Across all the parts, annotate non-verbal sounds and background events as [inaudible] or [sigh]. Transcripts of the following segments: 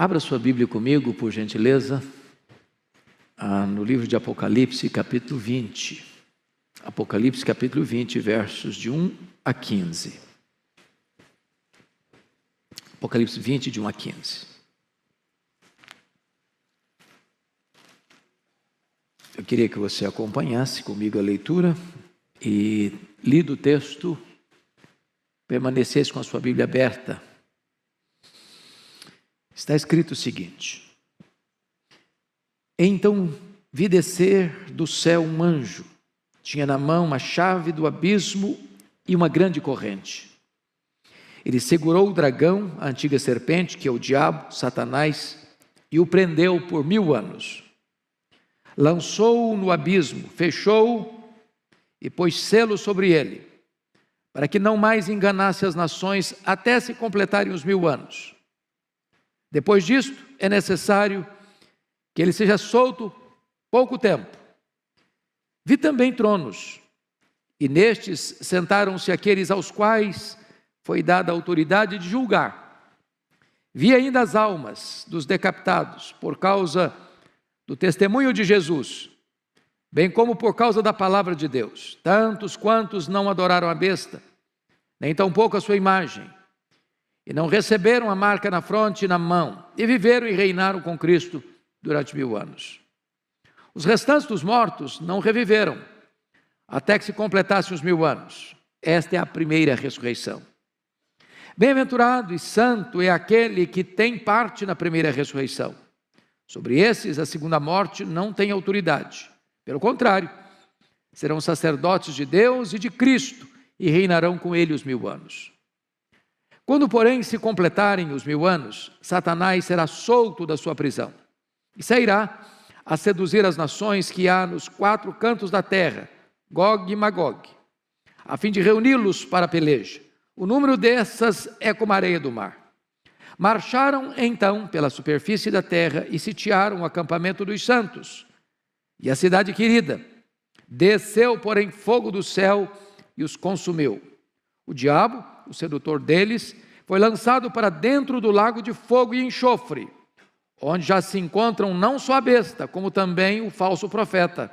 Abra sua Bíblia comigo, por gentileza, ah, no livro de Apocalipse, capítulo 20. Apocalipse, capítulo 20, versos de 1 a 15. Apocalipse 20, de 1 a 15. Eu queria que você acompanhasse comigo a leitura e, lido o texto, permanecesse com a sua Bíblia aberta está escrito o seguinte: Então vi descer do céu um anjo, tinha na mão uma chave do abismo e uma grande corrente. Ele segurou o dragão, a antiga serpente, que é o diabo, Satanás, e o prendeu por mil anos. Lançou-o no abismo, fechou-o e pôs selo sobre ele, para que não mais enganasse as nações até se completarem os mil anos. Depois disto, é necessário que ele seja solto pouco tempo. Vi também tronos, e nestes sentaram-se aqueles aos quais foi dada a autoridade de julgar. Vi ainda as almas dos decapitados por causa do testemunho de Jesus, bem como por causa da palavra de Deus, tantos quantos não adoraram a besta, nem tampouco a sua imagem e não receberam a marca na fronte e na mão, e viveram e reinaram com Cristo durante mil anos. Os restantes dos mortos não reviveram, até que se completassem os mil anos. Esta é a primeira ressurreição. Bem-aventurado e santo é aquele que tem parte na primeira ressurreição. Sobre esses, a segunda morte não tem autoridade. Pelo contrário, serão sacerdotes de Deus e de Cristo e reinarão com ele os mil anos. Quando, porém, se completarem os mil anos, Satanás será solto da sua prisão e sairá a seduzir as nações que há nos quatro cantos da terra, Gog e Magog, a fim de reuni-los para a peleja. O número dessas é como a areia do mar. Marcharam então pela superfície da terra e sitiaram o acampamento dos santos e a cidade querida. Desceu, porém, fogo do céu e os consumiu. O diabo o sedutor deles, foi lançado para dentro do lago de fogo e enxofre, onde já se encontram não só a besta, como também o falso profeta,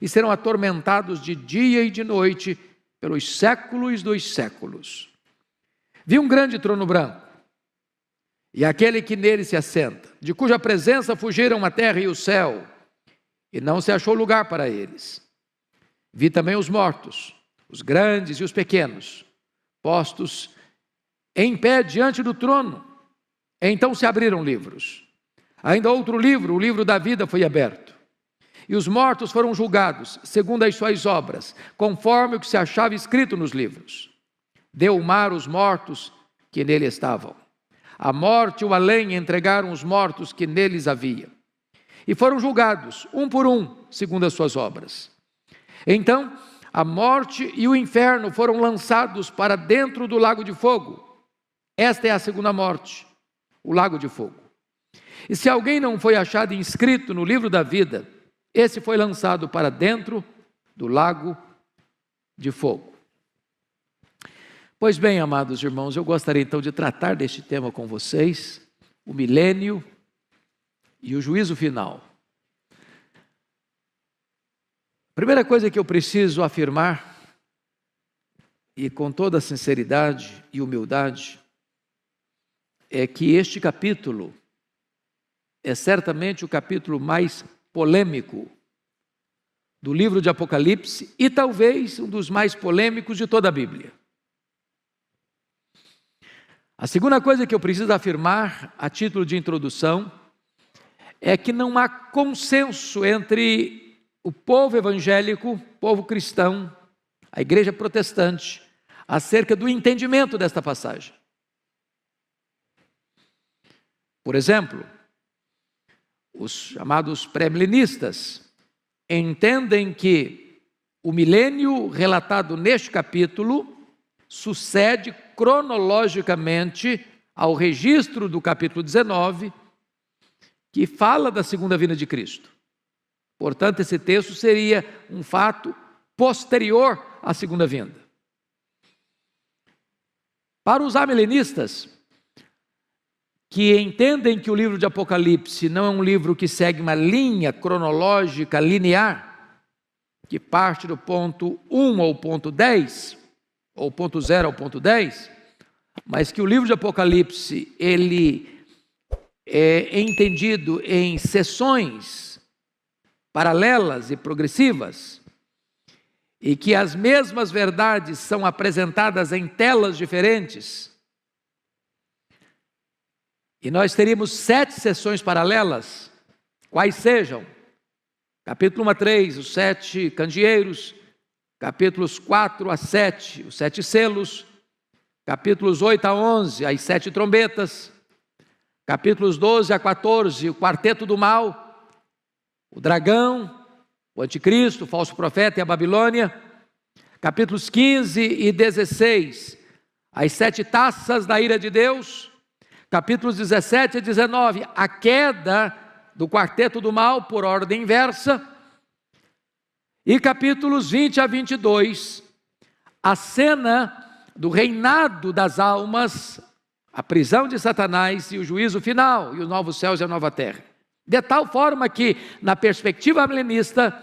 e serão atormentados de dia e de noite pelos séculos dos séculos. Vi um grande trono branco, e aquele que nele se assenta, de cuja presença fugiram a terra e o céu, e não se achou lugar para eles. Vi também os mortos, os grandes e os pequenos, postos em pé diante do trono. Então se abriram livros. Ainda outro livro, o livro da vida, foi aberto. E os mortos foram julgados, segundo as suas obras, conforme o que se achava escrito nos livros. Deu o mar os mortos que nele estavam. A morte e o além entregaram os mortos que neles havia. E foram julgados, um por um, segundo as suas obras. Então a morte e o inferno foram lançados para dentro do lago de fogo. Esta é a segunda morte, o lago de fogo. E se alguém não foi achado inscrito no livro da vida, esse foi lançado para dentro do lago de fogo. Pois bem, amados irmãos, eu gostaria então de tratar deste tema com vocês, o milênio e o juízo final. Primeira coisa que eu preciso afirmar, e com toda sinceridade e humildade, é que este capítulo é certamente o capítulo mais polêmico do livro de Apocalipse e talvez um dos mais polêmicos de toda a Bíblia. A segunda coisa que eu preciso afirmar, a título de introdução, é que não há consenso entre o povo evangélico, povo cristão, a igreja protestante, acerca do entendimento desta passagem. Por exemplo, os chamados pré-milenistas entendem que o milênio relatado neste capítulo sucede cronologicamente ao registro do capítulo 19, que fala da segunda vinda de Cristo. Portanto, esse texto seria um fato posterior à segunda vinda. Para os amilenistas, que entendem que o livro de Apocalipse não é um livro que segue uma linha cronológica linear, que parte do ponto 1 ao ponto 10, ou ponto 0 ao ponto 10, mas que o livro de Apocalipse ele é entendido em sessões paralelas e progressivas, e que as mesmas verdades são apresentadas em telas diferentes e nós teríamos sete sessões paralelas, quais sejam? Capítulo 1 a 3, os sete candeeiros, capítulos 4 a 7, os sete selos, capítulos 8 a 11, as sete trombetas, capítulos 12 a 14, o quarteto do mal, o dragão, o anticristo, o falso profeta e a Babilônia, capítulos 15 e 16, as sete taças da ira de Deus, capítulos 17 a 19, a queda do quarteto do mal por ordem inversa, e capítulos 20 a 22, a cena do reinado das almas, a prisão de Satanás e o juízo final, e os novos céus e a nova terra. De tal forma que, na perspectiva milenista,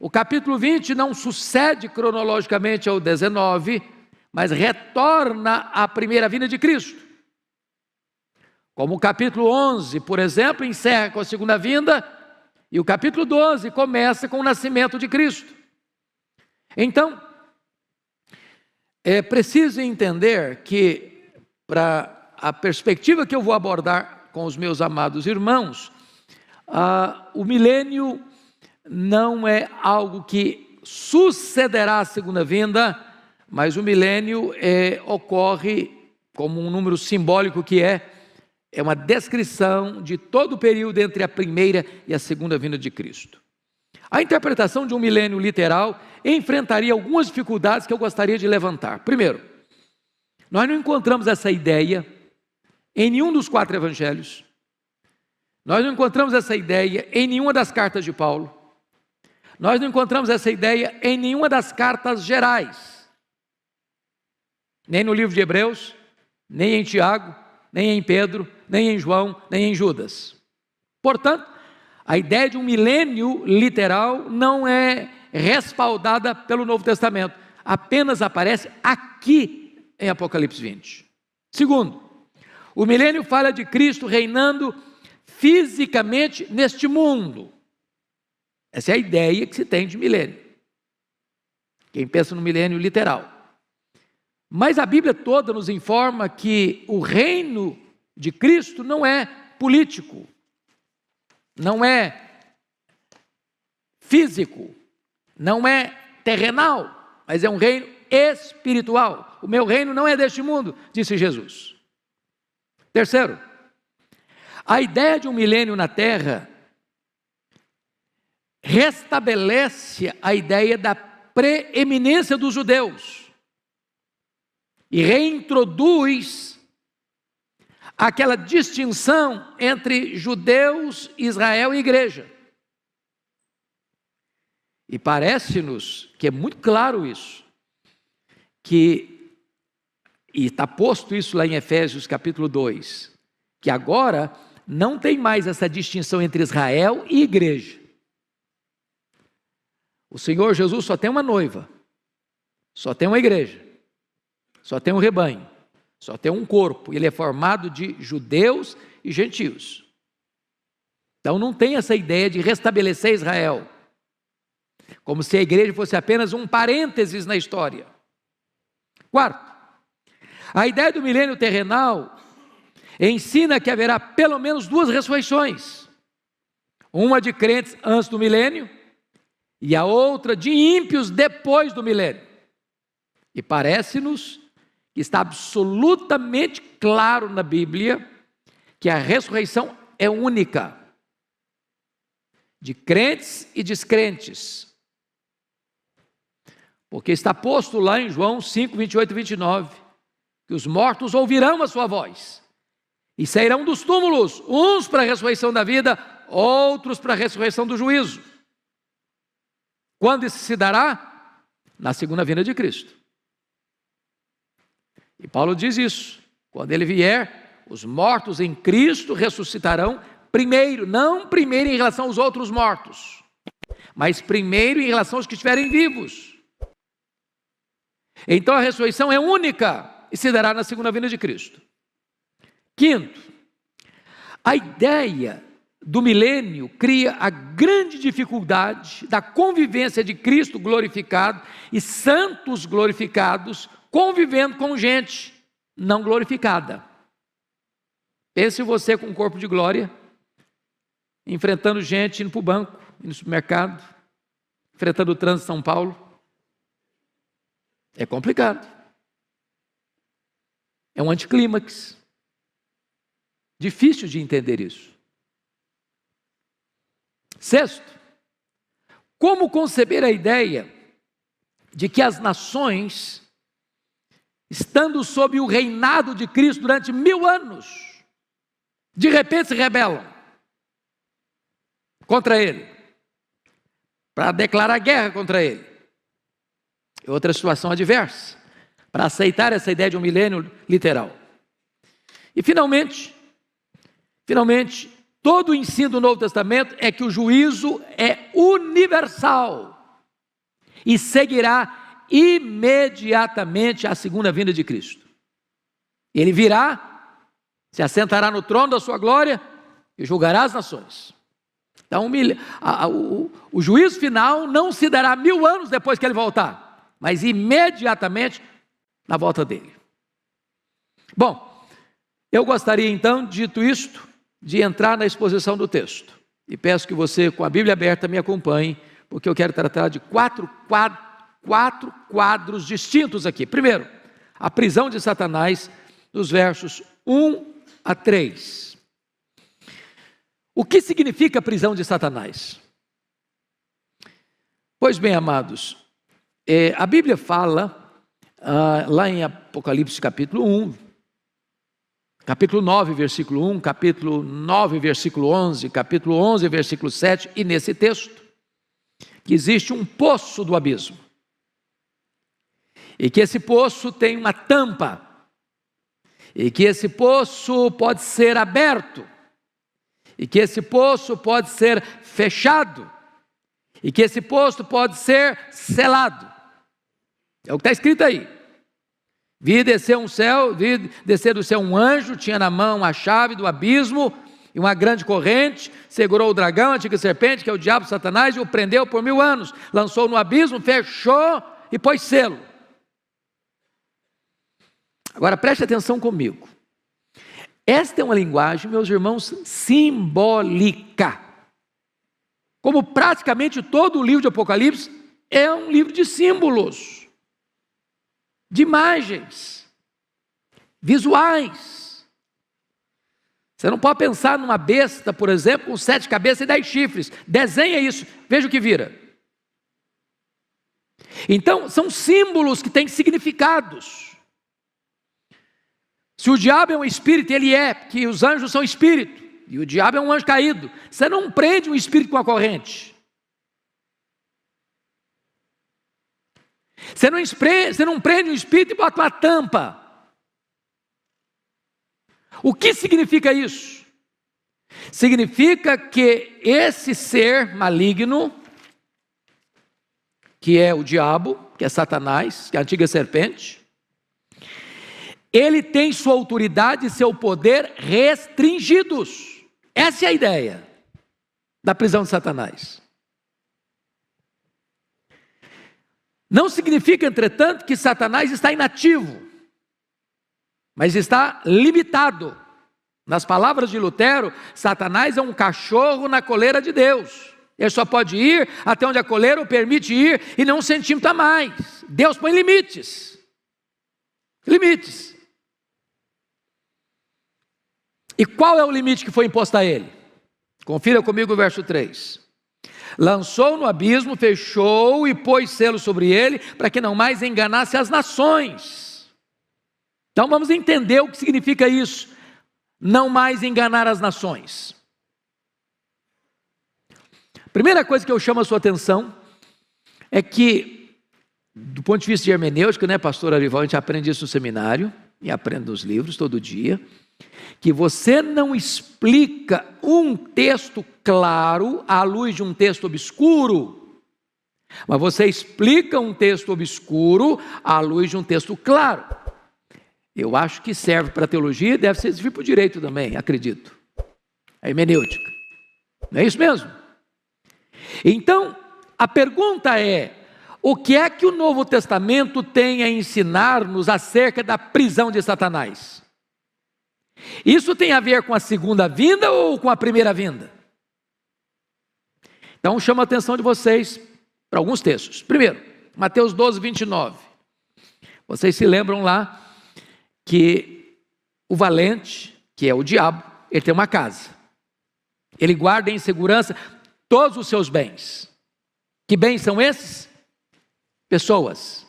o capítulo 20 não sucede cronologicamente ao 19, mas retorna à primeira vinda de Cristo. Como o capítulo 11, por exemplo, encerra com a segunda vinda, e o capítulo 12 começa com o nascimento de Cristo. Então, é preciso entender que, para a perspectiva que eu vou abordar com os meus amados irmãos, ah, o milênio não é algo que sucederá à segunda vinda, mas o milênio é, ocorre como um número simbólico que é é uma descrição de todo o período entre a primeira e a segunda vinda de Cristo. A interpretação de um milênio literal enfrentaria algumas dificuldades que eu gostaria de levantar. Primeiro, nós não encontramos essa ideia em nenhum dos quatro evangelhos. Nós não encontramos essa ideia em nenhuma das cartas de Paulo. Nós não encontramos essa ideia em nenhuma das cartas gerais. Nem no livro de Hebreus, nem em Tiago, nem em Pedro, nem em João, nem em Judas. Portanto, a ideia de um milênio literal não é respaldada pelo Novo Testamento, apenas aparece aqui em Apocalipse 20. Segundo, o milênio fala de Cristo reinando fisicamente neste mundo. Essa é a ideia que se tem de milênio. Quem pensa no milênio literal. Mas a Bíblia toda nos informa que o reino de Cristo não é político, não é físico, não é terrenal, mas é um reino espiritual. O meu reino não é deste mundo, disse Jesus. Terceiro, a ideia de um milênio na terra restabelece a ideia da preeminência dos judeus e reintroduz aquela distinção entre judeus, Israel e igreja. E parece-nos que é muito claro isso, que, e está posto isso lá em Efésios capítulo 2, que agora não tem mais essa distinção entre Israel e igreja. O Senhor Jesus só tem uma noiva, só tem uma igreja só tem um rebanho, só tem um corpo, ele é formado de judeus e gentios. Então não tem essa ideia de restabelecer Israel, como se a igreja fosse apenas um parênteses na história. Quarto, a ideia do milênio terrenal ensina que haverá pelo menos duas ressurreições: uma de crentes antes do milênio e a outra de ímpios depois do milênio. E parece-nos que está absolutamente claro na Bíblia que a ressurreição é única, de crentes e descrentes. Porque está posto lá em João 5, 28 e 29, que os mortos ouvirão a sua voz e sairão dos túmulos, uns para a ressurreição da vida, outros para a ressurreição do juízo. Quando isso se dará? Na segunda vinda de Cristo. E Paulo diz isso: quando ele vier, os mortos em Cristo ressuscitarão primeiro, não primeiro em relação aos outros mortos, mas primeiro em relação aos que estiverem vivos. Então a ressurreição é única e se dará na segunda vinda de Cristo. Quinto, a ideia do milênio cria a grande dificuldade da convivência de Cristo glorificado e santos glorificados convivendo com gente não glorificada. Pense você com um corpo de glória, enfrentando gente indo para o banco, indo no supermercado, enfrentando o trânsito de São Paulo. É complicado. É um anticlímax. Difícil de entender isso. Sexto, como conceber a ideia de que as nações, estando sob o reinado de Cristo durante mil anos, de repente se rebelam contra Ele, para declarar guerra contra Ele. Outra situação adversa, para aceitar essa ideia de um milênio literal. E finalmente, finalmente, Todo o ensino do Novo Testamento é que o juízo é universal e seguirá imediatamente a segunda vinda de Cristo. Ele virá, se assentará no trono da sua glória e julgará as nações. Então, o, juízo final não se dará mil anos depois que ele voltar, mas imediatamente na volta dele. Bom, eu gostaria então, dito isto, de entrar na exposição do texto. E peço que você, com a Bíblia aberta, me acompanhe, porque eu quero tratar de quatro, quadros, quatro quadros distintos aqui. Primeiro, a prisão de Satanás, dos versos 1 a 3. O que significa a prisão de Satanás? Pois bem, amados, é, a Bíblia fala, ah, lá em Apocalipse capítulo 1, capítulo 9, versículo 1, capítulo 9, versículo 11, capítulo 11, versículo 7, e nesse texto, que existe um poço do abismo. E que esse poço tem uma tampa. E que esse poço pode ser aberto. E que esse poço pode ser fechado. E que esse poço pode ser selado. É o que está escrito aí. Vi descer um céu, vi descer do céu um anjo, tinha na mão a chave do abismo e uma grande corrente, segurou o dragão, a antiga serpente, que é o diabo Satanás, e o prendeu por mil anos, lançou no abismo, fechou e pôs selo. Agora preste atenção comigo. Esta é uma linguagem, meus irmãos, simbólica. Como praticamente todo o livro de Apocalipse é um livro de símbolos de imagens visuais. Você não pode pensar numa besta, por exemplo, com sete cabeças e dez chifres. Desenha isso, veja o que vira. Então, são símbolos que têm significados. Se o diabo é um espírito, ele é, porque os anjos são espírito, e o diabo é um anjo caído. Você não prende um espírito com a corrente. Você não, você não prende o espírito e bota uma tampa. O que significa isso? Significa que esse ser maligno, que é o diabo, que é Satanás, que é a antiga serpente, ele tem sua autoridade e seu poder restringidos. Essa é a ideia da prisão de Satanás. Não significa, entretanto, que Satanás está inativo, mas está limitado. Nas palavras de Lutero, Satanás é um cachorro na coleira de Deus. Ele só pode ir até onde a coleira o permite ir e não um centímetro a mais. Deus põe limites. Limites. E qual é o limite que foi imposto a ele? Confira comigo o verso 3 lançou no abismo, fechou e pôs selo sobre ele, para que não mais enganasse as nações. Então vamos entender o que significa isso, não mais enganar as nações. Primeira coisa que eu chamo a sua atenção é que, do ponto de vista de hermenêutica, né, pastor Arival, a gente aprende isso no seminário e aprende nos livros todo dia. Que você não explica um texto claro à luz de um texto obscuro, mas você explica um texto obscuro à luz de um texto claro. Eu acho que serve para teologia, deve servir para o direito também, acredito. A hermenêutica. Não é isso mesmo? Então, a pergunta é: o que é que o Novo Testamento tem a ensinar-nos acerca da prisão de Satanás? Isso tem a ver com a segunda vinda ou com a primeira vinda? Então, chamo a atenção de vocês para alguns textos. Primeiro, Mateus 12, 29. Vocês se lembram lá que o valente, que é o diabo, ele tem uma casa. Ele guarda em segurança todos os seus bens. Que bens são esses? Pessoas.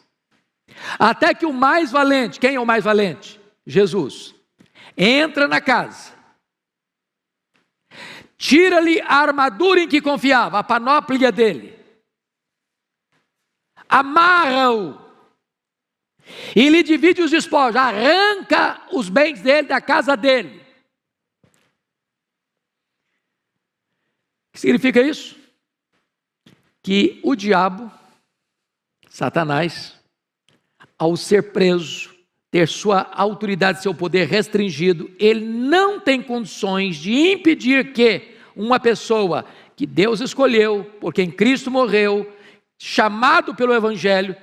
Até que o mais valente, quem é o mais valente? Jesus. Entra na casa. Tira-lhe a armadura em que confiava, a panóplia dele. Amarra-o. E lhe divide os despojos, arranca os bens dele da casa dele. O que significa isso? Que o diabo, Satanás, ao ser preso, ter sua autoridade, seu poder restringido, ele não tem condições de impedir que uma pessoa que Deus escolheu, por quem Cristo morreu, chamado pelo Evangelho,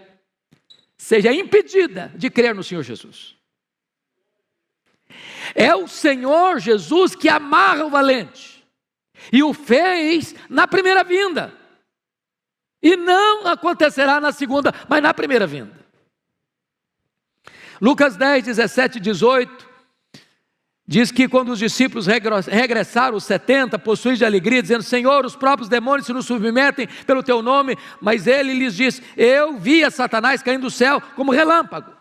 seja impedida de crer no Senhor Jesus. É o Senhor Jesus que amarra o valente, e o fez na primeira vinda, e não acontecerá na segunda, mas na primeira vinda. Lucas 10, 17 e 18, diz que quando os discípulos regressaram, os 70, possuídos de alegria, dizendo: Senhor, os próprios demônios se nos submetem pelo teu nome, mas ele lhes disse: Eu vi a Satanás caindo do céu como relâmpago.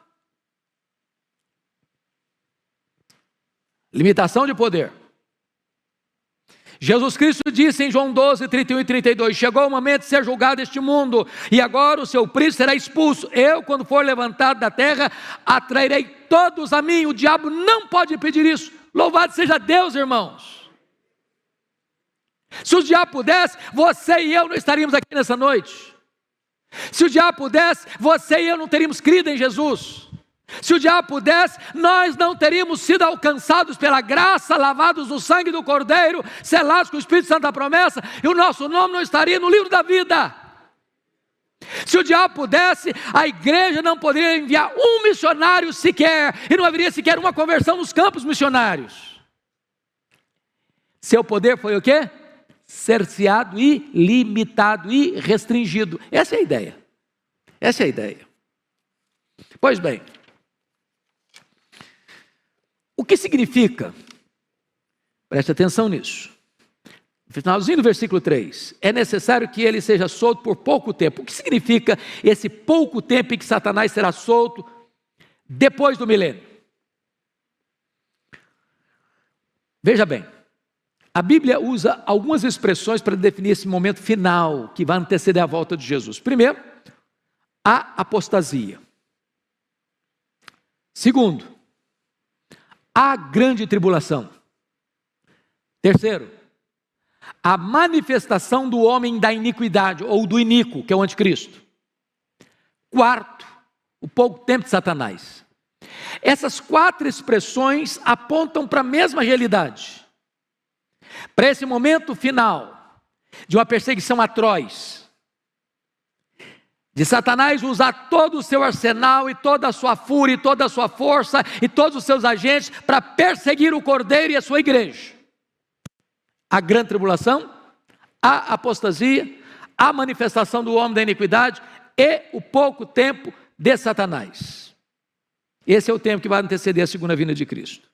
Limitação de poder. Jesus Cristo disse em João 12, 31 e 32: Chegou o momento de ser julgado este mundo, e agora o seu príncipe será expulso. Eu, quando for levantado da terra, atrairei todos a mim. O diabo não pode impedir isso. Louvado seja Deus, irmãos. Se o diabo pudesse, você e eu não estaríamos aqui nessa noite. Se o diabo pudesse, você e eu não teríamos crido em Jesus. Se o diabo pudesse, nós não teríamos sido alcançados pela graça, lavados no sangue do Cordeiro, selados com o Espírito Santo da promessa, e o nosso nome não estaria no livro da vida. Se o diabo pudesse, a igreja não poderia enviar um missionário sequer, e não haveria sequer uma conversão nos campos missionários. Seu poder foi o quê? Cerceado e limitado e restringido. Essa é a ideia. Essa é a ideia. Pois bem, o que significa? Preste atenção nisso. Finalzinho do versículo 3, é necessário que ele seja solto por pouco tempo. O que significa esse pouco tempo em que Satanás será solto depois do milênio? Veja bem, a Bíblia usa algumas expressões para definir esse momento final que vai anteceder a volta de Jesus. Primeiro, a apostasia. Segundo, a grande tribulação. Terceiro, a manifestação do homem da iniquidade, ou do iníquo, que é o anticristo. Quarto, o pouco tempo de Satanás. Essas quatro expressões apontam para a mesma realidade. Para esse momento final de uma perseguição atroz, de Satanás usar todo o seu arsenal e toda a sua fúria, e toda a sua força e todos os seus agentes para perseguir o cordeiro e a sua igreja. A grande tribulação, a apostasia, a manifestação do homem da iniquidade e o pouco tempo de Satanás. Esse é o tempo que vai anteceder a segunda vinda de Cristo.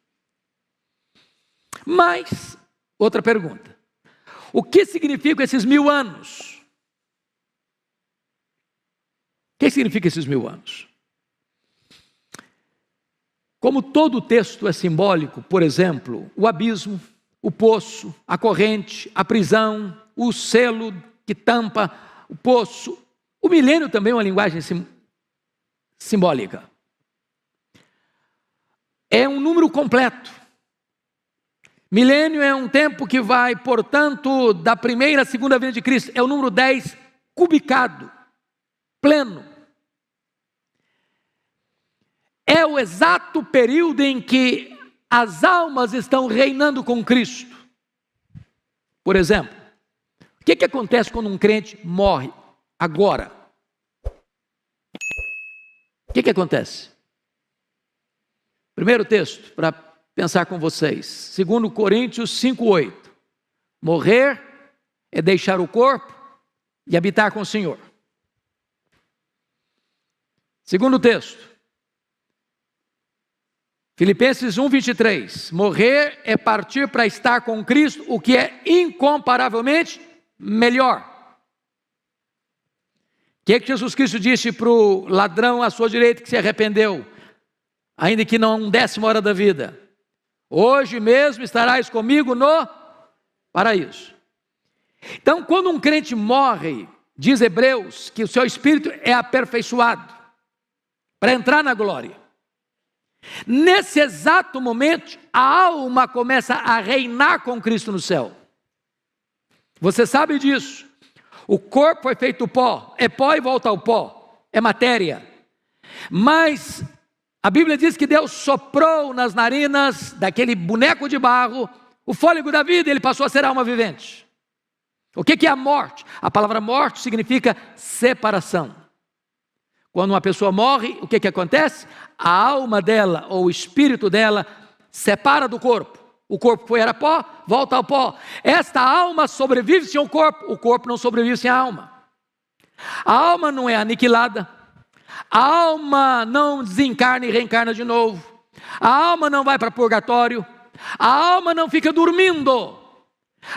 Mas, outra pergunta: o que significam esses mil anos? O que significa esses mil anos? Como todo o texto é simbólico, por exemplo, o abismo, o poço, a corrente, a prisão, o selo que tampa o poço, o milênio também é uma linguagem sim, simbólica. É um número completo. Milênio é um tempo que vai, portanto, da primeira à segunda vinda de Cristo, é o número 10 cubicado, pleno. É o exato período em que as almas estão reinando com Cristo. Por exemplo, o que, que acontece quando um crente morre agora? O que, que acontece? Primeiro texto, para pensar com vocês. Segundo Coríntios 5:8. Morrer é deixar o corpo e habitar com o Senhor. Segundo texto. Filipenses 1:23. Morrer é partir para estar com Cristo, o que é incomparavelmente melhor. O que, é que Jesus Cristo disse para o ladrão à sua direita que se arrependeu, ainda que não desse uma hora da vida? Hoje mesmo estarás comigo no paraíso. Então, quando um crente morre, diz Hebreus que o seu espírito é aperfeiçoado para entrar na glória. Nesse exato momento, a alma começa a reinar com Cristo no céu. Você sabe disso. O corpo foi feito pó, é pó e volta ao pó, é matéria. Mas a Bíblia diz que Deus soprou nas narinas daquele boneco de barro o fôlego da vida ele passou a ser alma vivente. O que é a morte? A palavra morte significa separação. Quando uma pessoa morre, o que, que acontece? A alma dela ou o espírito dela separa do corpo. O corpo foi era pó, volta ao pó. Esta alma sobrevive sem o corpo, o corpo não sobrevive sem a alma. A alma não é aniquilada, a alma não desencarna e reencarna de novo. A alma não vai para purgatório. A alma não fica dormindo.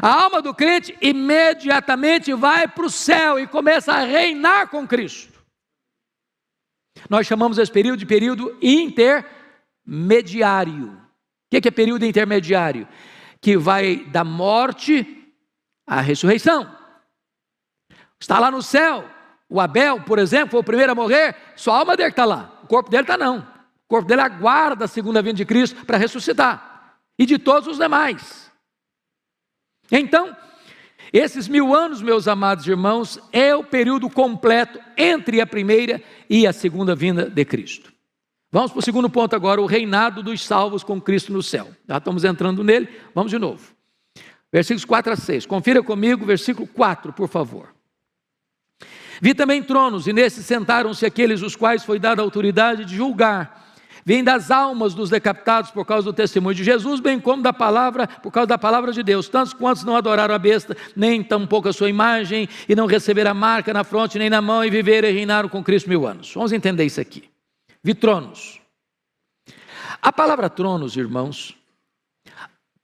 A alma do crente imediatamente vai para o céu e começa a reinar com Cristo. Nós chamamos esse período de período intermediário. O que é período intermediário? Que vai da morte à ressurreição. Está lá no céu, o Abel, por exemplo, foi o primeiro a morrer, sua alma dele está lá, o corpo dele está não. O corpo dele aguarda a segunda vinda de Cristo para ressuscitar. E de todos os demais. Então, esses mil anos, meus amados irmãos, é o período completo entre a primeira e a segunda vinda de Cristo. Vamos para o segundo ponto agora, o reinado dos salvos com Cristo no céu. Já estamos entrando nele, vamos de novo. Versículos 4 a 6. Confira comigo, versículo 4, por favor. Vi também tronos, e nesses sentaram-se aqueles os quais foi dada a autoridade de julgar. Vem das almas dos decapitados por causa do testemunho de Jesus, bem como da palavra, por causa da palavra de Deus. Tantos quantos não adoraram a besta, nem tampouco a sua imagem, e não receberam a marca na fronte nem na mão, e viveram e reinaram com Cristo mil anos. Vamos entender isso aqui. Vi tronos. A palavra tronos, irmãos,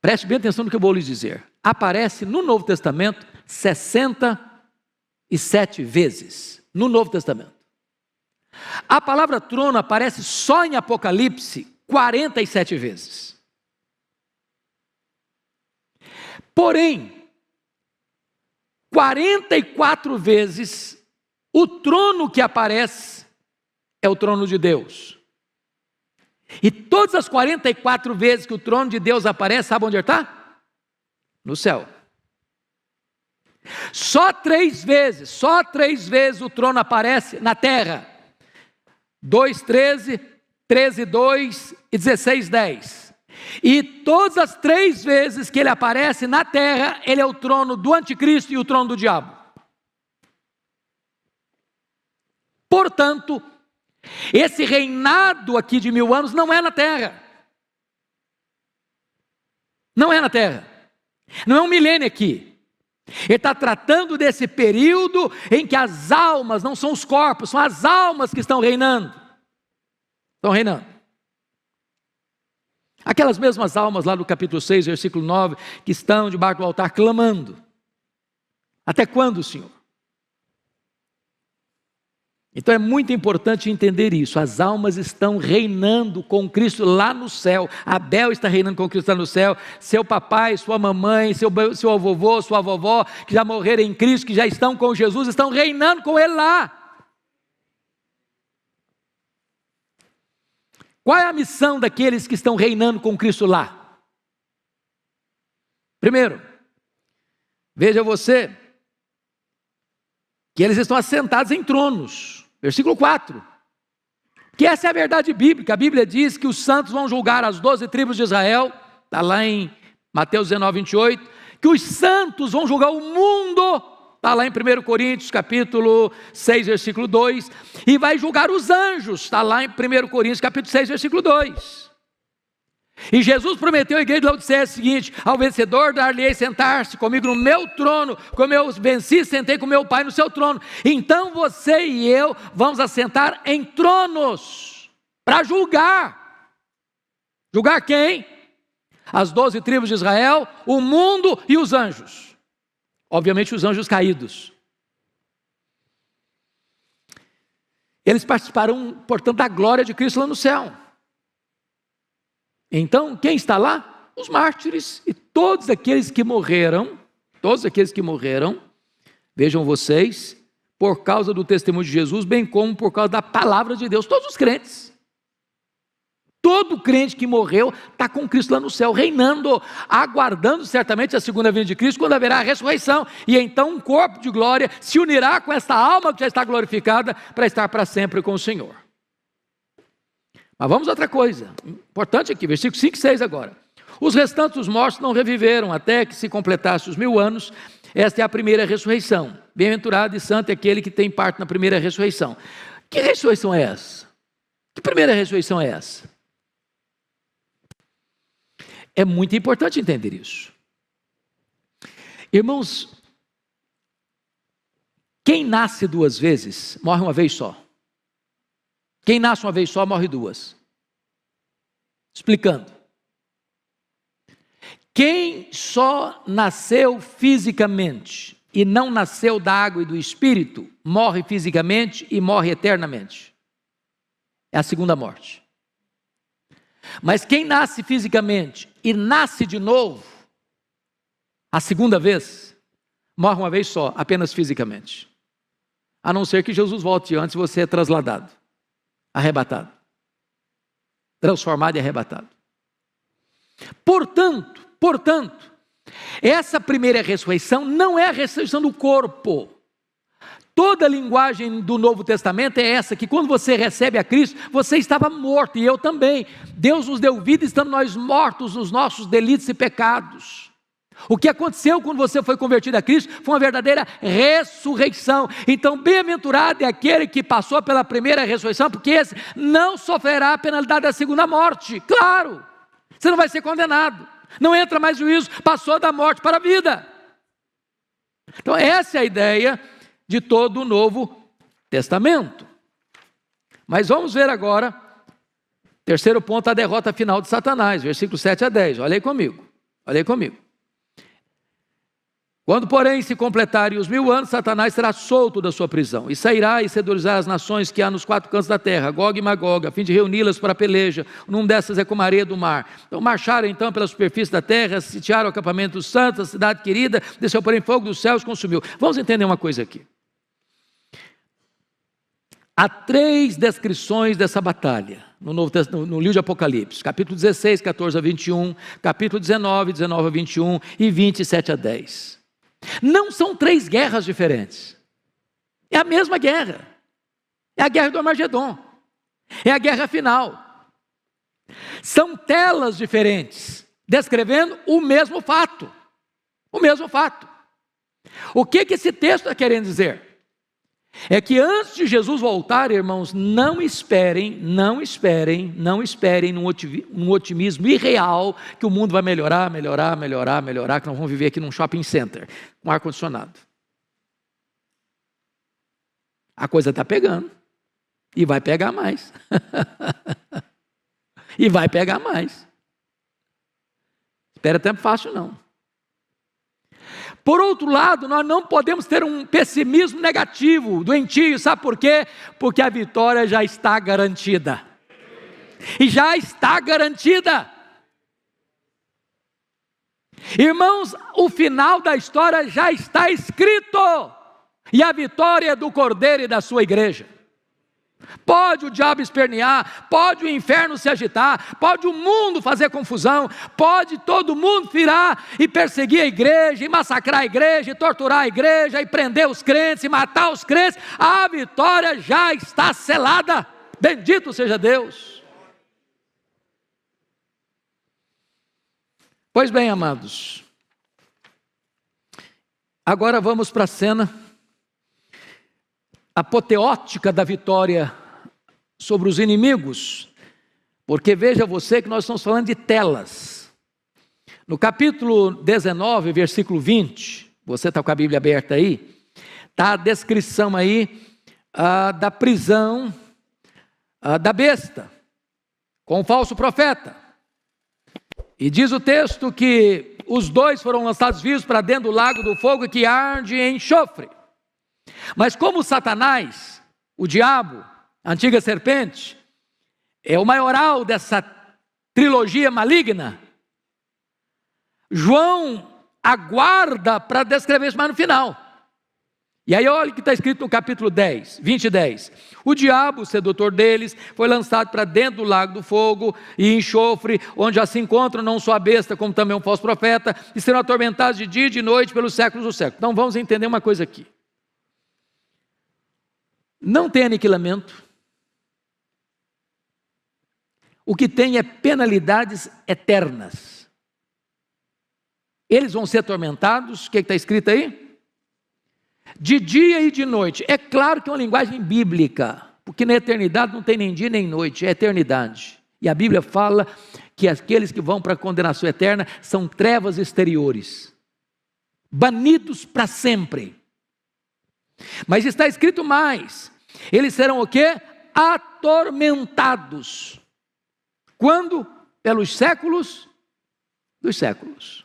preste bem atenção no que eu vou lhes dizer. Aparece no Novo Testamento 60 e sete vezes no Novo Testamento. A palavra trono aparece só em Apocalipse 47 vezes. Porém, 44 vezes o trono que aparece é o trono de Deus. E todas as 44 vezes que o trono de Deus aparece, sabe onde está? No céu. Só três vezes, só três vezes o trono aparece na terra. 2, 13, 13, 2 e 16, 10. E todas as três vezes que ele aparece na terra, ele é o trono do anticristo e o trono do diabo. Portanto, esse reinado aqui de mil anos não é na terra. Não é na terra. Não é um milênio aqui. Ele está tratando desse período em que as almas, não são os corpos, são as almas que estão reinando. Estão reinando. Aquelas mesmas almas lá do capítulo 6, versículo 9, que estão debaixo do altar clamando. Até quando, Senhor? Então é muito importante entender isso. As almas estão reinando com Cristo lá no céu. Abel está reinando com Cristo lá no céu. Seu papai, sua mamãe, seu, seu avô, sua vovó, que já morreram em Cristo, que já estão com Jesus, estão reinando com Ele lá. Qual é a missão daqueles que estão reinando com Cristo lá? Primeiro, veja você que eles estão assentados em tronos. Versículo 4. Que essa é a verdade bíblica. A Bíblia diz que os santos vão julgar as doze tribos de Israel, está lá em Mateus 19, 28. Que os santos vão julgar o mundo, está lá em 1 Coríntios, capítulo 6, versículo 2. E vai julgar os anjos, está lá em 1 Coríntios, capítulo 6, versículo 2. E Jesus prometeu à igreja de Laodiceia o seguinte: ao vencedor dar-lhe sentar-se comigo no meu trono, como eu venci, sentei com meu Pai no seu trono. Então você e eu vamos assentar em tronos para julgar. Julgar quem? As doze tribos de Israel, o mundo e os anjos. Obviamente, os anjos caídos. Eles participarão, portanto, da glória de Cristo lá no céu. Então, quem está lá? Os mártires e todos aqueles que morreram, todos aqueles que morreram, vejam vocês, por causa do testemunho de Jesus, bem como por causa da palavra de Deus, todos os crentes. Todo crente que morreu está com Cristo lá no céu, reinando, aguardando certamente a segunda vinda de Cristo, quando haverá a ressurreição. E então um corpo de glória se unirá com esta alma que já está glorificada para estar para sempre com o Senhor. Mas vamos a outra coisa, importante aqui, versículo 5 e 6 agora. Os restantes dos mortos não reviveram até que se completasse os mil anos. Esta é a primeira ressurreição. Bem-aventurado e santo é aquele que tem parte na primeira ressurreição. Que ressurreição é essa? Que primeira ressurreição é essa? É muito importante entender isso. Irmãos, quem nasce duas vezes, morre uma vez só. Quem nasce uma vez só morre duas. Explicando. Quem só nasceu fisicamente e não nasceu da água e do espírito, morre fisicamente e morre eternamente. É a segunda morte. Mas quem nasce fisicamente e nasce de novo, a segunda vez, morre uma vez só, apenas fisicamente. A não ser que Jesus volte antes e você é trasladado arrebatado. Transformado e arrebatado. Portanto, portanto, essa primeira ressurreição não é a ressurreição do corpo. Toda a linguagem do Novo Testamento é essa: que quando você recebe a Cristo, você estava morto, e eu também. Deus nos deu vida, estando nós mortos nos nossos delitos e pecados. O que aconteceu quando você foi convertido a Cristo foi uma verdadeira ressurreição. Então, bem-aventurado é aquele que passou pela primeira ressurreição, porque esse não sofrerá a penalidade da segunda morte. Claro, você não vai ser condenado, não entra mais juízo, passou da morte para a vida. Então, essa é a ideia de todo o Novo Testamento. Mas vamos ver agora, terceiro ponto, a derrota final de Satanás, versículo 7 a 10. Olha aí comigo, olha aí comigo. Quando, porém, se completarem os mil anos, Satanás será solto da sua prisão e sairá e seduzirá as nações que há nos quatro cantos da terra, Gog e Magog, a fim de reuni-las para a peleja. Um dessas é como a areia do mar. Então marcharam então pela superfície da terra, sitiaram o acampamento dos santos, a cidade querida, desceu porém fogo dos céus, consumiu. Vamos entender uma coisa aqui. Há três descrições dessa batalha no, Novo, no, no livro de Apocalipse, capítulo 16, 14 a 21, capítulo 19, 19 a 21 e 27 a 10. Não são três guerras diferentes. É a mesma guerra. É a guerra do Armagedon. É a guerra final. São telas diferentes, descrevendo o mesmo fato. O mesmo fato. O que, que esse texto está querendo dizer? É que antes de Jesus voltar, irmãos, não esperem, não esperem, não esperem num otimismo irreal que o mundo vai melhorar, melhorar, melhorar, melhorar, que nós vamos viver aqui num shopping center com ar-condicionado. A coisa está pegando. E vai pegar mais. [laughs] e vai pegar mais. Espera tempo fácil, não. Por outro lado, nós não podemos ter um pessimismo negativo, doentio, sabe por quê? Porque a vitória já está garantida. E já está garantida. Irmãos, o final da história já está escrito. E a vitória é do Cordeiro e da sua igreja. Pode o diabo espernear, pode o inferno se agitar, pode o mundo fazer confusão, pode todo mundo virar e perseguir a igreja, e massacrar a igreja, e torturar a igreja, e prender os crentes, e matar os crentes, a vitória já está selada. Bendito seja Deus. Pois bem, amados, agora vamos para a cena apoteótica da vitória sobre os inimigos, porque veja você que nós estamos falando de telas. No capítulo 19, versículo 20, você está com a Bíblia aberta aí, está a descrição aí ah, da prisão ah, da besta com o falso profeta. E diz o texto que os dois foram lançados vivos para dentro do lago do fogo que arde em enxofre. Mas como Satanás, o diabo, a antiga serpente, é o maioral dessa trilogia maligna, João aguarda para descrever isso mais no final. E aí olha o que está escrito no capítulo 10, 20 e 10. O diabo, o sedutor deles, foi lançado para dentro do lago do fogo e enxofre, onde já se encontram não só a besta, como também um falso profeta, e serão atormentados de dia e de noite pelos séculos dos séculos. Então vamos entender uma coisa aqui. Não tem aniquilamento. O que tem é penalidades eternas. Eles vão ser atormentados, o que está escrito aí? De dia e de noite. É claro que é uma linguagem bíblica, porque na eternidade não tem nem dia nem noite, é eternidade. E a Bíblia fala que aqueles que vão para a condenação eterna são trevas exteriores, banidos para sempre. Mas está escrito mais: eles serão o quê? Atormentados. Quando? Pelos séculos dos séculos.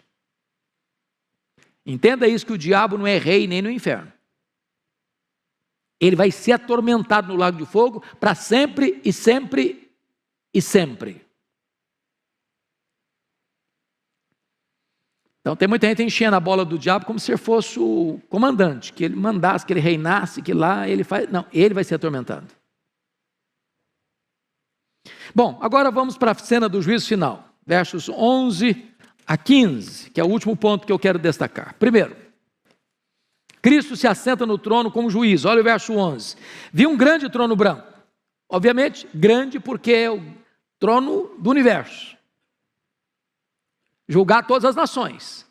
Entenda isso que o diabo não é rei nem no inferno. Ele vai ser atormentado no lago de fogo para sempre e sempre e sempre. Então tem muita gente enchendo a bola do diabo como se fosse o comandante, que ele mandasse, que ele reinasse, que lá ele faz. Não, ele vai ser atormentado. Bom, agora vamos para a cena do juízo final, versos 11 a 15, que é o último ponto que eu quero destacar. Primeiro, Cristo se assenta no trono como juiz, olha o verso 11. Vi um grande trono branco, obviamente, grande porque é o trono do universo julgar todas as nações.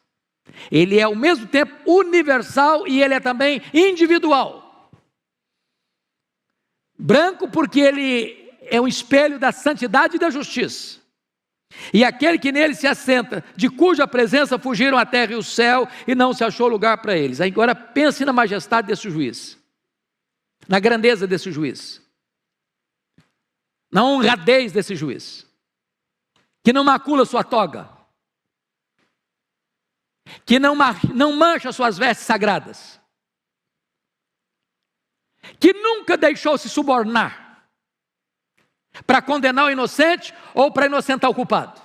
Ele é ao mesmo tempo universal e ele é também individual. Branco porque ele é um espelho da santidade e da justiça. E aquele que nele se assenta, de cuja presença fugiram a terra e o céu, e não se achou lugar para eles. Agora pense na majestade desse juiz, na grandeza desse juiz, na honradez desse juiz, que não macula sua toga, que não, não mancha suas vestes sagradas, que nunca deixou se subornar para condenar o inocente ou para inocentar o culpado.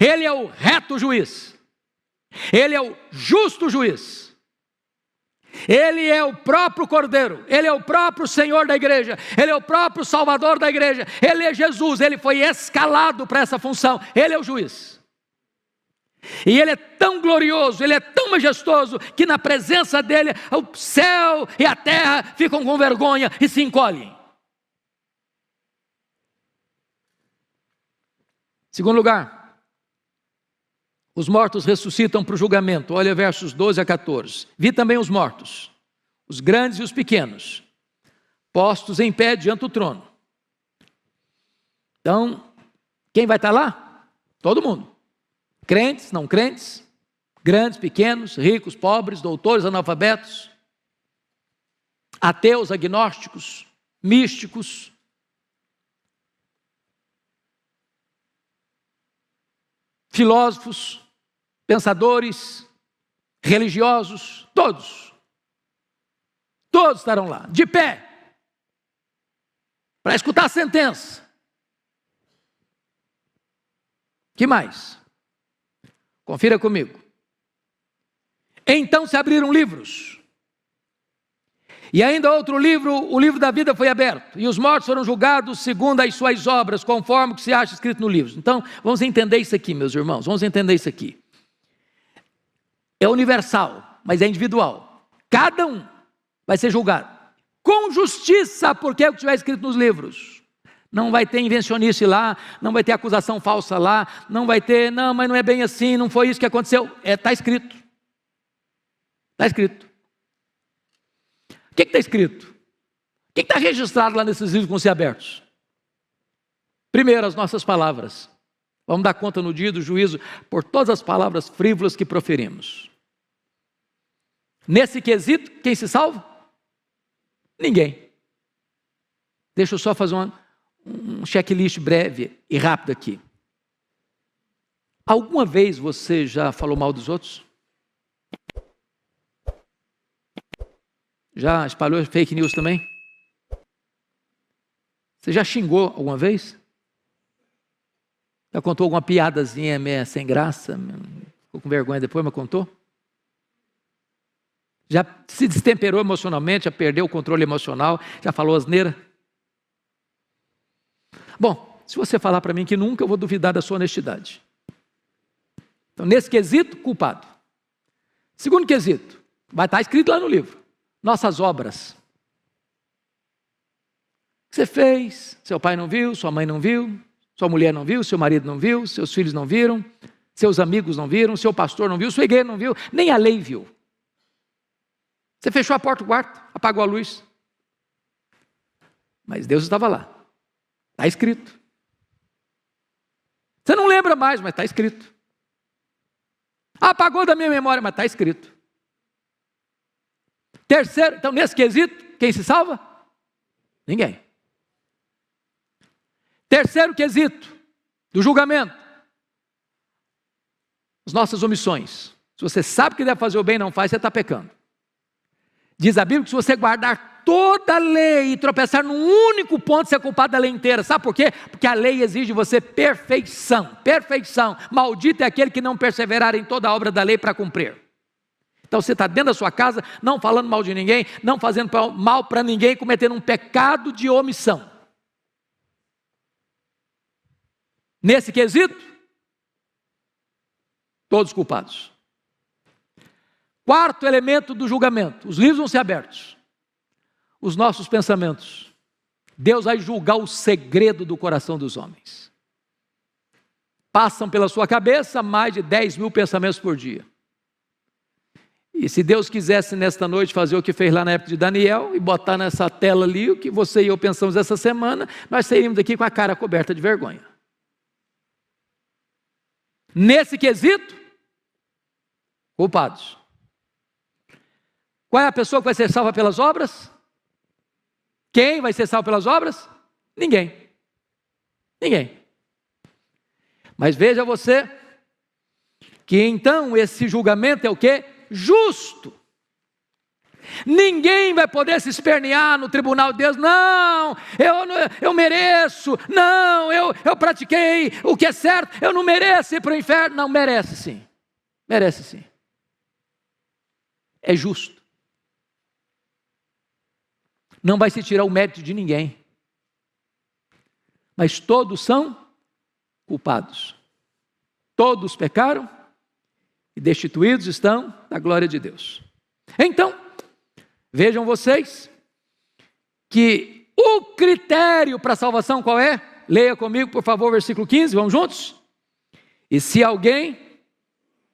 Ele é o reto juiz, ele é o justo juiz. Ele é o próprio Cordeiro, Ele é o próprio Senhor da igreja, Ele é o próprio Salvador da igreja, Ele é Jesus, Ele foi escalado para essa função, Ele é o juiz. E ele é tão glorioso, ele é tão majestoso, que na presença dele o céu e a terra ficam com vergonha e se encolhem. Segundo lugar, os mortos ressuscitam para o julgamento. Olha versos 12 a 14. Vi também os mortos, os grandes e os pequenos, postos em pé diante do trono. Então, quem vai estar lá? Todo mundo. Crentes, não crentes, grandes, pequenos, ricos, pobres, doutores, analfabetos, ateus, agnósticos, místicos. Filósofos, pensadores, religiosos, todos. Todos estarão lá, de pé, para escutar a sentença. Que mais? Confira comigo. Então se abriram livros, E ainda outro livro, o livro da vida foi aberto, e os mortos foram julgados segundo as suas obras, conforme o que se acha escrito no livro. Então, vamos entender isso aqui, meus irmãos, vamos entender isso aqui. É universal, mas é individual. Cada um vai ser julgado com justiça, porque é o que estiver escrito nos livros. Não vai ter invencionice lá, não vai ter acusação falsa lá, não vai ter, não, mas não é bem assim, não foi isso que aconteceu. Está é, tá escrito. Está escrito. O que está escrito? O que está registrado lá nesses livros vão ser abertos? Primeiro, as nossas palavras. Vamos dar conta no dia do juízo por todas as palavras frívolas que proferimos. Nesse quesito, quem se salva? Ninguém. Deixa eu só fazer uma, um checklist breve e rápido aqui. Alguma vez você já falou mal dos outros? Já espalhou fake news também? Você já xingou alguma vez? Já contou alguma piadazinha meio sem graça? Ficou com vergonha depois, mas contou? Já se destemperou emocionalmente, já perdeu o controle emocional, já falou asneira? Bom, se você falar para mim que nunca, eu vou duvidar da sua honestidade. Então, nesse quesito, culpado. Segundo quesito, vai estar escrito lá no livro nossas obras. O que você fez? Seu pai não viu, sua mãe não viu, sua mulher não viu, seu marido não viu, seus filhos não viram, seus amigos não viram, seu pastor não viu, sua igreja não viu, nem a lei viu. Você fechou a porta do quarto, apagou a luz. Mas Deus estava lá. Está escrito. Você não lembra mais, mas está escrito. Apagou da minha memória, mas está escrito. Terceiro, então nesse quesito, quem se salva? Ninguém. Terceiro quesito do julgamento: as nossas omissões. Se você sabe que deve fazer o bem e não faz, você está pecando. Diz a Bíblia que se você guardar toda a lei e tropeçar num único ponto, é culpado da lei inteira. Sabe por quê? Porque a lei exige de você perfeição. Perfeição. Maldito é aquele que não perseverar em toda a obra da lei para cumprir. Então você está dentro da sua casa, não falando mal de ninguém, não fazendo mal para ninguém, cometendo um pecado de omissão. Nesse quesito, todos culpados. Quarto elemento do julgamento: os livros vão ser abertos. Os nossos pensamentos. Deus vai julgar o segredo do coração dos homens. Passam pela sua cabeça mais de 10 mil pensamentos por dia. E se Deus quisesse nesta noite fazer o que fez lá na época de Daniel e botar nessa tela ali o que você e eu pensamos essa semana, nós sairíamos daqui com a cara coberta de vergonha. Nesse quesito, culpados. Qual é a pessoa que vai ser salva pelas obras? Quem vai ser salvo pelas obras? Ninguém. Ninguém. Mas veja você que então esse julgamento é o que? justo. Ninguém vai poder se espernear no tribunal de Deus, não, eu, eu mereço, não, eu, eu pratiquei o que é certo, eu não mereço ir para o inferno. Não, merece sim, merece sim. É justo. Não vai se tirar o mérito de ninguém, mas todos são culpados. Todos pecaram e destituídos estão da glória de Deus. Então, vejam vocês que o critério para a salvação qual é? Leia comigo, por favor, versículo 15, vamos juntos? E se alguém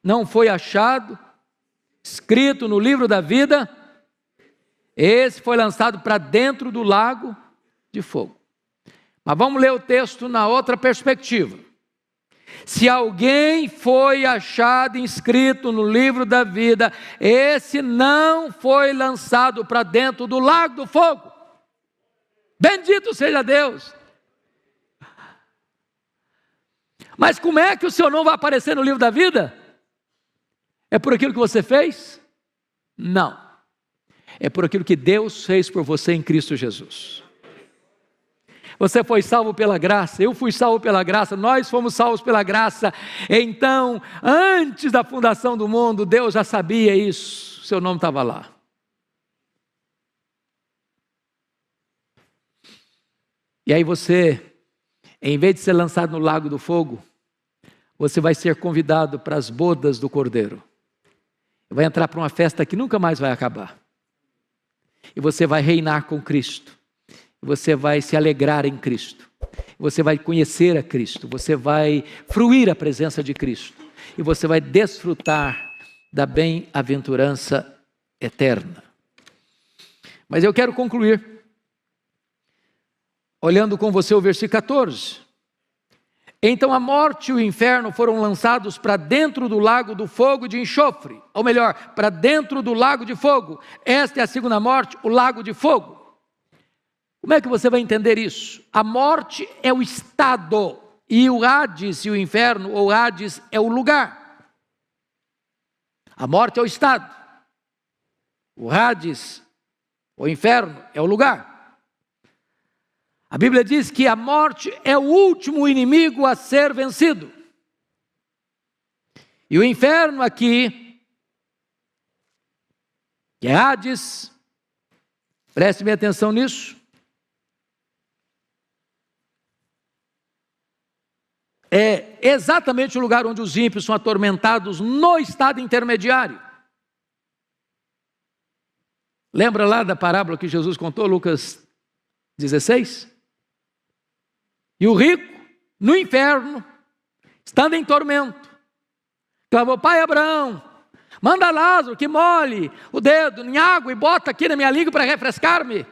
não foi achado, escrito no livro da vida, esse foi lançado para dentro do lago de fogo. Mas vamos ler o texto na outra perspectiva. Se alguém foi achado inscrito no livro da vida, esse não foi lançado para dentro do lago do fogo. Bendito seja Deus. Mas como é que o seu nome vai aparecer no livro da vida? É por aquilo que você fez? Não é por aquilo que Deus fez por você em Cristo Jesus. Você foi salvo pela graça, eu fui salvo pela graça, nós fomos salvos pela graça. Então, antes da fundação do mundo, Deus já sabia isso, seu nome estava lá. E aí você, em vez de ser lançado no lago do fogo, você vai ser convidado para as bodas do Cordeiro. Vai entrar para uma festa que nunca mais vai acabar. E você vai reinar com Cristo. Você vai se alegrar em Cristo. Você vai conhecer a Cristo. Você vai fruir a presença de Cristo. E você vai desfrutar da bem-aventurança eterna. Mas eu quero concluir olhando com você o versículo 14. Então a morte e o inferno foram lançados para dentro do lago do fogo de enxofre, ou melhor, para dentro do lago de fogo. Esta é a segunda morte, o lago de fogo. Como é que você vai entender isso? A morte é o estado, e o Hades e o inferno, ou Hades, é o lugar. A morte é o estado, o Hades, o inferno, é o lugar. A Bíblia diz que a morte é o último inimigo a ser vencido. E o inferno aqui, que é Hades, preste bem atenção nisso, é exatamente o lugar onde os ímpios são atormentados no estado intermediário. Lembra lá da parábola que Jesus contou, Lucas 16? E o rico, no inferno, estando em tormento, clamou: Pai Abraão, manda Lázaro que molhe o dedo em água e bota aqui na minha língua para refrescar-me.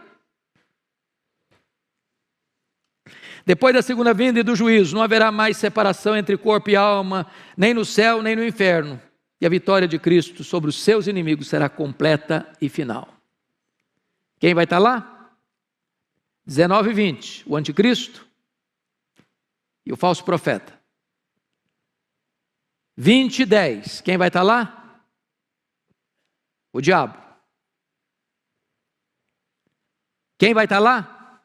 Depois da segunda vinda e do juízo, não haverá mais separação entre corpo e alma, nem no céu, nem no inferno. E a vitória de Cristo sobre os seus inimigos será completa e final. Quem vai estar lá? 19 e 20. O anticristo, e o falso profeta. 20 e 10. Quem vai estar lá? O diabo. Quem vai estar lá?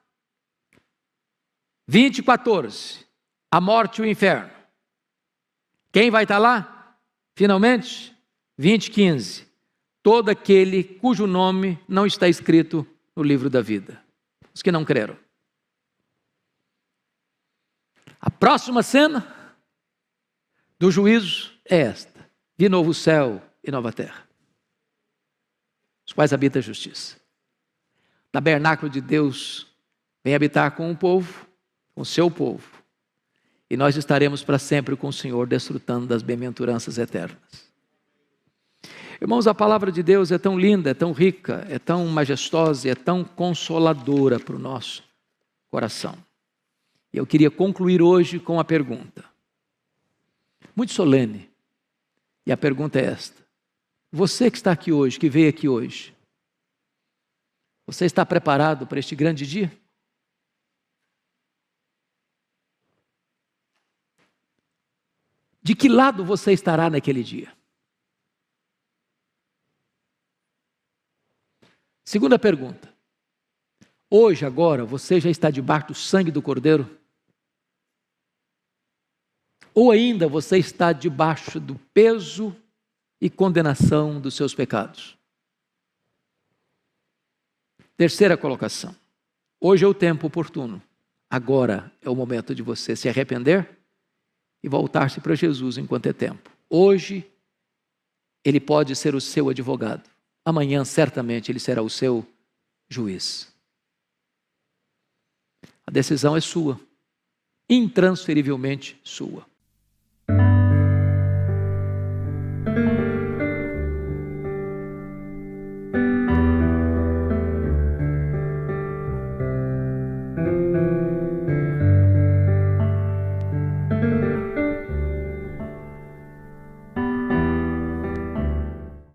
20 e 14. A morte e o inferno. Quem vai estar lá? Finalmente, 20 e 15. Todo aquele cujo nome não está escrito no livro da vida. Os que não creram. A próxima cena do juízo é esta: de novo céu e nova terra, os quais habita a justiça. O tabernáculo de Deus vem habitar com o povo, com o seu povo, e nós estaremos para sempre com o Senhor, desfrutando das bem-aventuranças eternas. Irmãos, a palavra de Deus é tão linda, é tão rica, é tão majestosa, é tão consoladora para o nosso coração. E eu queria concluir hoje com uma pergunta, muito solene. E a pergunta é esta: Você que está aqui hoje, que veio aqui hoje, você está preparado para este grande dia? De que lado você estará naquele dia? Segunda pergunta. Hoje, agora, você já está debaixo do sangue do Cordeiro? Ou ainda você está debaixo do peso e condenação dos seus pecados? Terceira colocação. Hoje é o tempo oportuno. Agora é o momento de você se arrepender e voltar-se para Jesus enquanto é tempo. Hoje, ele pode ser o seu advogado. Amanhã, certamente, ele será o seu juiz. A decisão é sua, intransferivelmente sua.